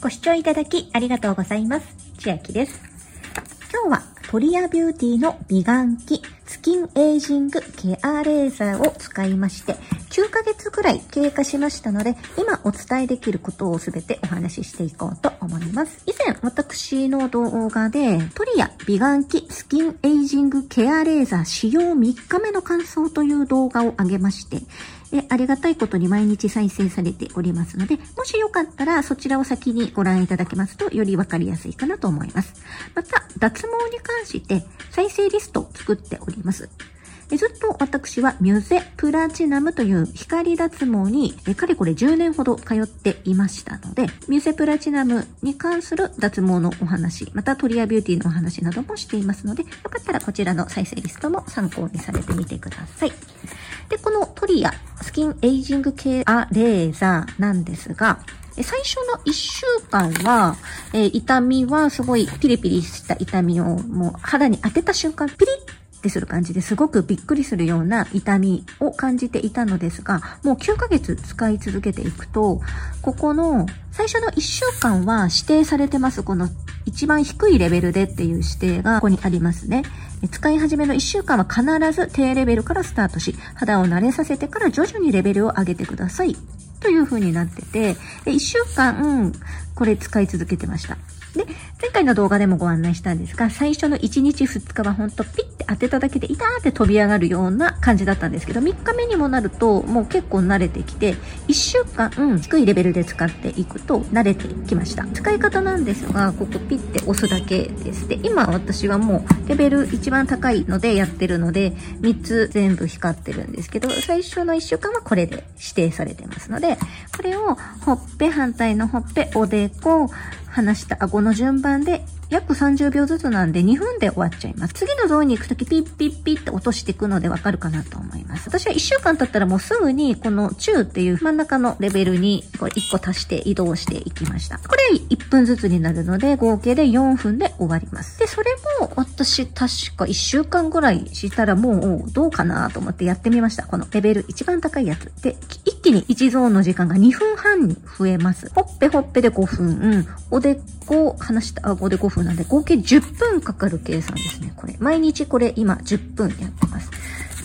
ご視聴いただきありがとうございます。千秋です。今日はトリアビューティーの美顔器スキンエイジングケアレーザーを使いまして9ヶ月くらい経過しましたので今お伝えできることをすべてお話ししていこうと思います。以前私の動画でトリア美顔器スキンエイジングケアレーザー使用3日目の感想という動画を上げましてで、ありがたいことに毎日再生されておりますので、もしよかったらそちらを先にご覧いただけますとよりわかりやすいかなと思います。また、脱毛に関して再生リストを作っております。ずっと私はミュゼプラチナムという光脱毛にかれこれ10年ほど通っていましたので、ミュゼプラチナムに関する脱毛のお話、またトリアビューティーのお話などもしていますので、よかったらこちらの再生リストも参考にされてみてください。で、このトリアスキンエイジングケアレーザーなんですが、最初の1週間は、えー、痛みはすごいピリピリした痛みをもう肌に当てた瞬間、ピリッってする感じですごくびっくりするような痛みを感じていたのですが、もう9ヶ月使い続けていくと、ここの最初の1週間は指定されてます。この一番低いレベルでっていう指定がここにありますね。使い始めの1週間は必ず低レベルからスタートし、肌を慣れさせてから徐々にレベルを上げてください。という風になってて、1週間、これ使い続けてました。で、前回の動画でもご案内したんですが、最初の1日2日はほんとピッて当てただけで痛ーって飛び上がるような感じだったんですけど、3日目にもなるともう結構慣れてきて、1週間、低いレベルで使っていくと慣れてきました。使い方なんですが、ここピッて押すだけです。で、今私はもうレベル一番高いのでやってるので、3つ全部光ってるんですけど、最初の1週間はこれで指定されてますので、これをほっぺ、反対のほっぺ、おでこ、離した顎の順番で約30秒ずつなんで2分で終わっちゃいます。次のゾーンに行くときピッピッピッって落としていくのでわかるかなと思います。私は1週間経ったらもうすぐにこの中っていう真ん中のレベルにこれ1個足して移動していきました。これ1分ずつになるので合計で4分で終わります。で、それも私確か1週間ぐらいしたらもうどうかなと思ってやってみました。このレベル一番高いやつ。で、一気に1ゾーンの時間が2分半に増えます。ほっぺほっぺで5分、おでこ離した顎で5分風なんで、合計10分かかる計算ですね、これ。毎日これ今10分やってます。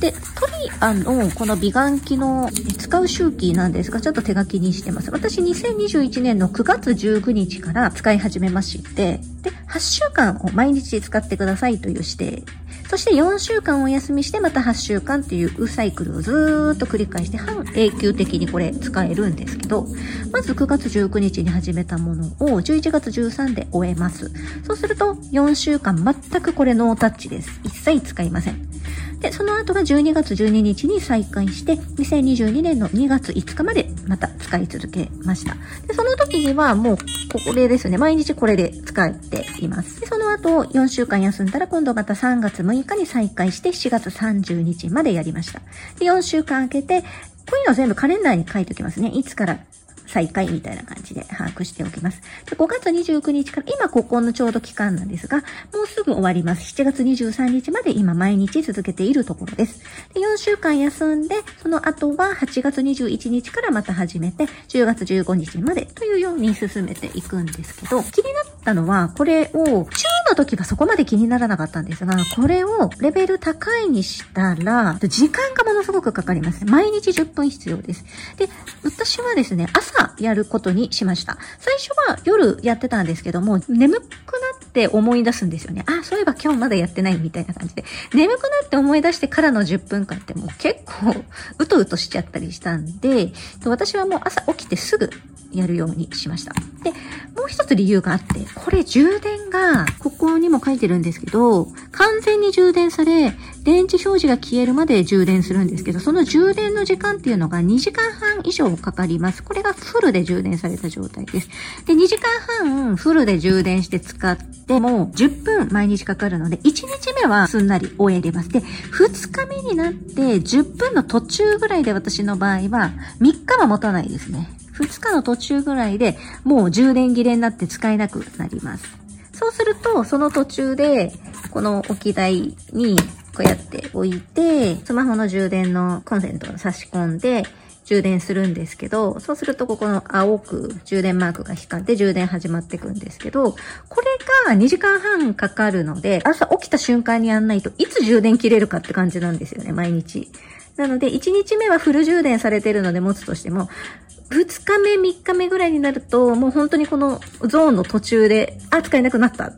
で、トリアのこの美顔器の使う周期なんですが、ちょっと手書きにしてます。私2021年の9月19日から使い始めまして、で、8週間を毎日使ってくださいという指定そして4週間お休みしてまた8週間っていうサイクルをずーっと繰り返して半永久的にこれ使えるんですけど、まず9月19日に始めたものを11月13で終えます。そうすると4週間全くこれノータッチです。一切使いません。で、その後が12月12日に再開して、2022年の2月5日までまた使い続けました。で、その時にはもう、これですね、毎日これで使っています。で、その後、4週間休んだら今度また3月6日に再開して7月30日までやりました。で、4週間空けて、こういうのは全部カレンダーに書いておきますね。いつから再開みたいな感じで把握しておきます。で5月29日から、今ここのちょうど期間なんですが、もうすぐ終わります。7月23日まで今毎日続けているところです。で4週間休んで、その後は8月21日からまた始めて、10月15日までというように進めていくんですけど、気になったのは、これを、中の時はそこまで気にならなかったんですが、これをレベル高いにしたら、時間がものすごくかかります。毎日10分必要です。で、私はですね、朝やることにしました。最初は夜やってたんですけども、眠くなって思い出すんですよね。あ、そういえば今日まだやってないみたいな感じで。眠くなって思い出してからの10分間ってもう結構うとうとしちゃったりしたんで、私はもう朝起きてすぐやるようにしました。で、もう一つ理由があって、これ充電が、ここにも書いてるんですけど、完全に充電され、電池表示が消えるまで充電するんですけど、その充電の時間っていうのが2時間半以上かかります。これがフルで充電された状態です。で、2時間半フルで充電して使っても10分毎日かかるので、1日目はすんなり終えれます。で、2日目になって10分の途中ぐらいで私の場合は3日は持たないですね。2日の途中ぐらいでもう充電切れになって使えなくなります。そうすると、その途中で、この置き台にこうやって置いて、スマホの充電のコンセントを差し込んで、充電するんですけど、そうするとここの青く充電マークが光って充電始まっていくんですけど、これが2時間半かかるので、朝起きた瞬間にやんないといつ充電切れるかって感じなんですよね、毎日。なので、1日目はフル充電されてるので持つとしても、2日目、3日目ぐらいになると、もう本当にこのゾーンの途中で、あ、使えなくなった。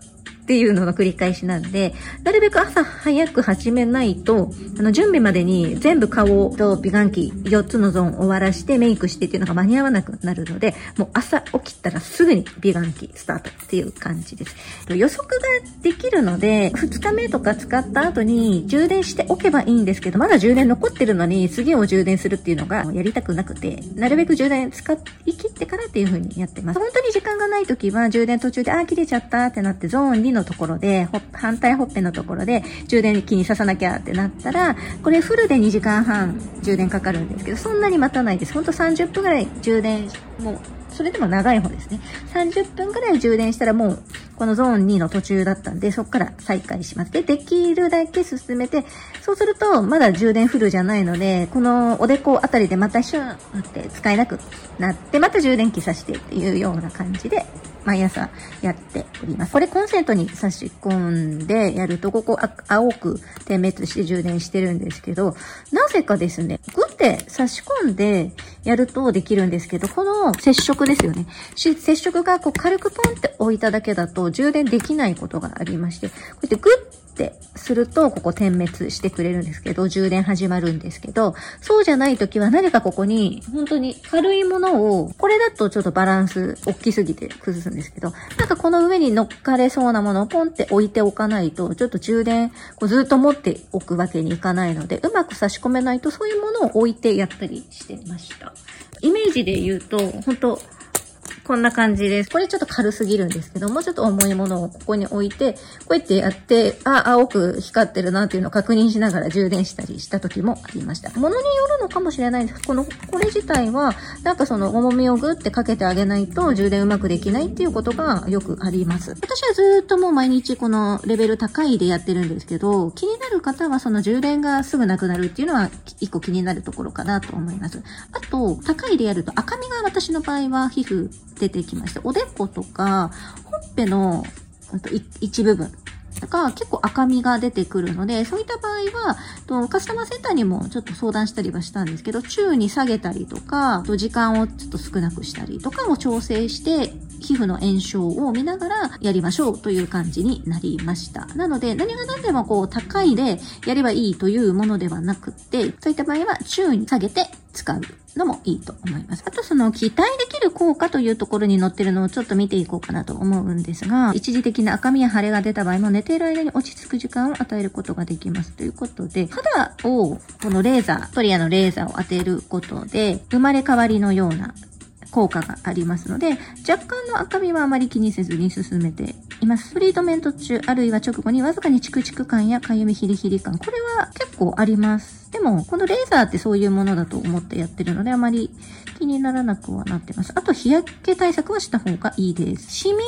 っていうのの繰り返しなんで、なるべく朝早く始めないと、あの、準備までに全部顔と美顔器4つのゾーン終わらしてメイクしてっていうのが間に合わなくなるので、もう朝起きたらすぐに美顔器スタートっていう感じです。予測ができるので、2日目とか使った後に充電しておけばいいんですけど、まだ充電残ってるのに次を充電するっていうのがやりたくなくて、なるべく充電使い切ってからっていう風にやってます。本当に時間がない時は充電途中で、あ、切れちゃったってなってゾーン2のところで、反対ほっぺのところで充電器に刺さなきゃってなったら、これフルで2時間半充電かかるんですけど、そんなに待たないです。ほんと30分ぐらい充電、もう、それでも長い方ですね。30分ぐらい充電したらもう、このゾーン2の途中だったんで、そこから再開します。で、できるだけ進めて、そうすると、まだ充電フルじゃないので、このおでこあたりでまたシューンって使えなくなって、また充電器さしてっていうような感じで毎朝やっております。これコンセントに差し込んでやると、ここ青く点滅して充電してるんですけど、なぜかですね、グッて差し込んでやるとできるんですけど、この接触ですよね。接触がこう軽くポンって置いただけだと充電できないことがありまして、こうやってグッってすると、ここ点滅してくれるんですけど、充電始まるんですけど、そうじゃない時は何かここに、本当に軽いものを、これだとちょっとバランス大きすぎて崩すんですけど、なんかこの上に乗っかれそうなものをポンって置いておかないと、ちょっと充電、こうずっと持っておくわけにいかないので、うまく差し込めないと、そういうものを置いてやったりしてました。イメージで言うと、本当こんな感じです。これちょっと軽すぎるんですけどもう、ちょっと重いものをここに置いて、こうやってやって、あ、青く光ってるなっていうのを確認しながら充電したりした時もありました。物によるのかもしれないです。この、これ自体は、なんかその重みをグってかけてあげないと充電うまくできないっていうことがよくあります。私はずっともう毎日このレベル高いでやってるんですけど、気になる方はその充電がすぐなくなるっていうのは一個気になるところかなと思います。あと、高いでやると赤みが私の場合は皮膚出てきました。おでことか、ほっぺの一部分が結構赤みが出てくるので、そういった場合は、とカスタマーセンターにもちょっと相談したりはしたんですけど、宙に下げたりとか、と時間をちょっと少なくしたりとかを調整して、皮膚の炎症を見ながらやりましょうという感じになりました。なので、何が何でもこう高いでやればいいというものではなくって、そういった場合は宙に下げて使うのもいいと思います。あとその期待できる効果というところに載ってるのをちょっと見ていこうかなと思うんですが、一時的な赤みや腫れが出た場合も寝ている間に落ち着く時間を与えることができますということで、肌をこのレーザー、トリアのレーザーを当てることで、生まれ変わりのような効果がありますので、若干の赤みはあまり気にせずに進めています。トリートメント中、あるいは直後にわずかにチクチク感やかゆみヒリヒリ感、これは結構あります。でも、このレーザーってそういうものだと思ってやってるので、あまり気にならなくはなってます。あと、日焼け対策はした方がいいです。シミ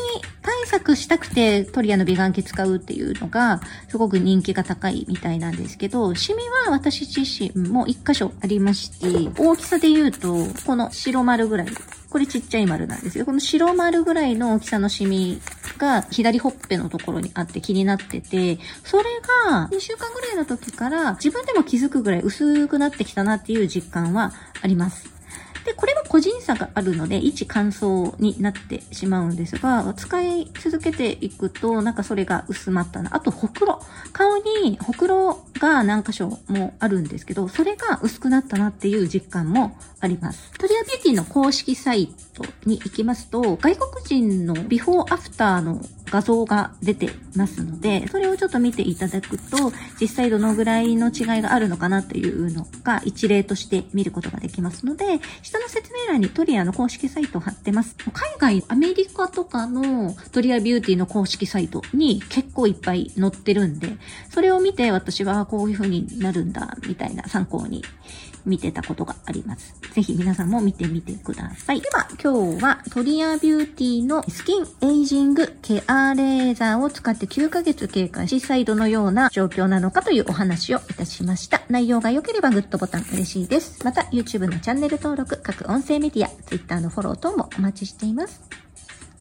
対策したくてトリアの美顔器使うっていうのが、すごく人気が高いみたいなんですけど、シミは私自身も一箇所ありまして、大きさで言うと、この白丸ぐらいこれちっちゃい丸なんですよ。この白丸ぐらいの大きさのシミが左ほっぺのところにあって気になってて、それが2週間ぐらいの時から自分でも気づくぐらい薄くなってきたなっていう実感はあります。で、これ個人差があるので、一乾燥になってしまうんですが、使い続けていくと、なんかそれが薄まったな。あと、ほくろ。顔にほくろが何箇所もあるんですけど、それが薄くなったなっていう実感もあります。トリアビューティーの公式サイトに行きますと、外国人のビフォーアフターの画像が出てますので、それをちょっと見ていただくと、実際どのぐらいの違いがあるのかなというのが一例として見ることができますので、下の説欄にトリアの公式サイトを貼ってます。海外、アメリカとかのトリアビューティーの公式サイトに結構いっぱい載ってるんで、それを見て私はこういう風になるんだ、みたいな参考に見てたことがあります。ぜひ皆さんも見てみてください。では、今日はトリアビューティーのスキンエイジングケアレーザーを使って9ヶ月経過し、再度のような状況なのかというお話をいたしました。内容が良ければグッドボタン嬉しいです。また、YouTube のチャンネル登録、各音声メディア、Twitter のフォロー等もお待ちしています。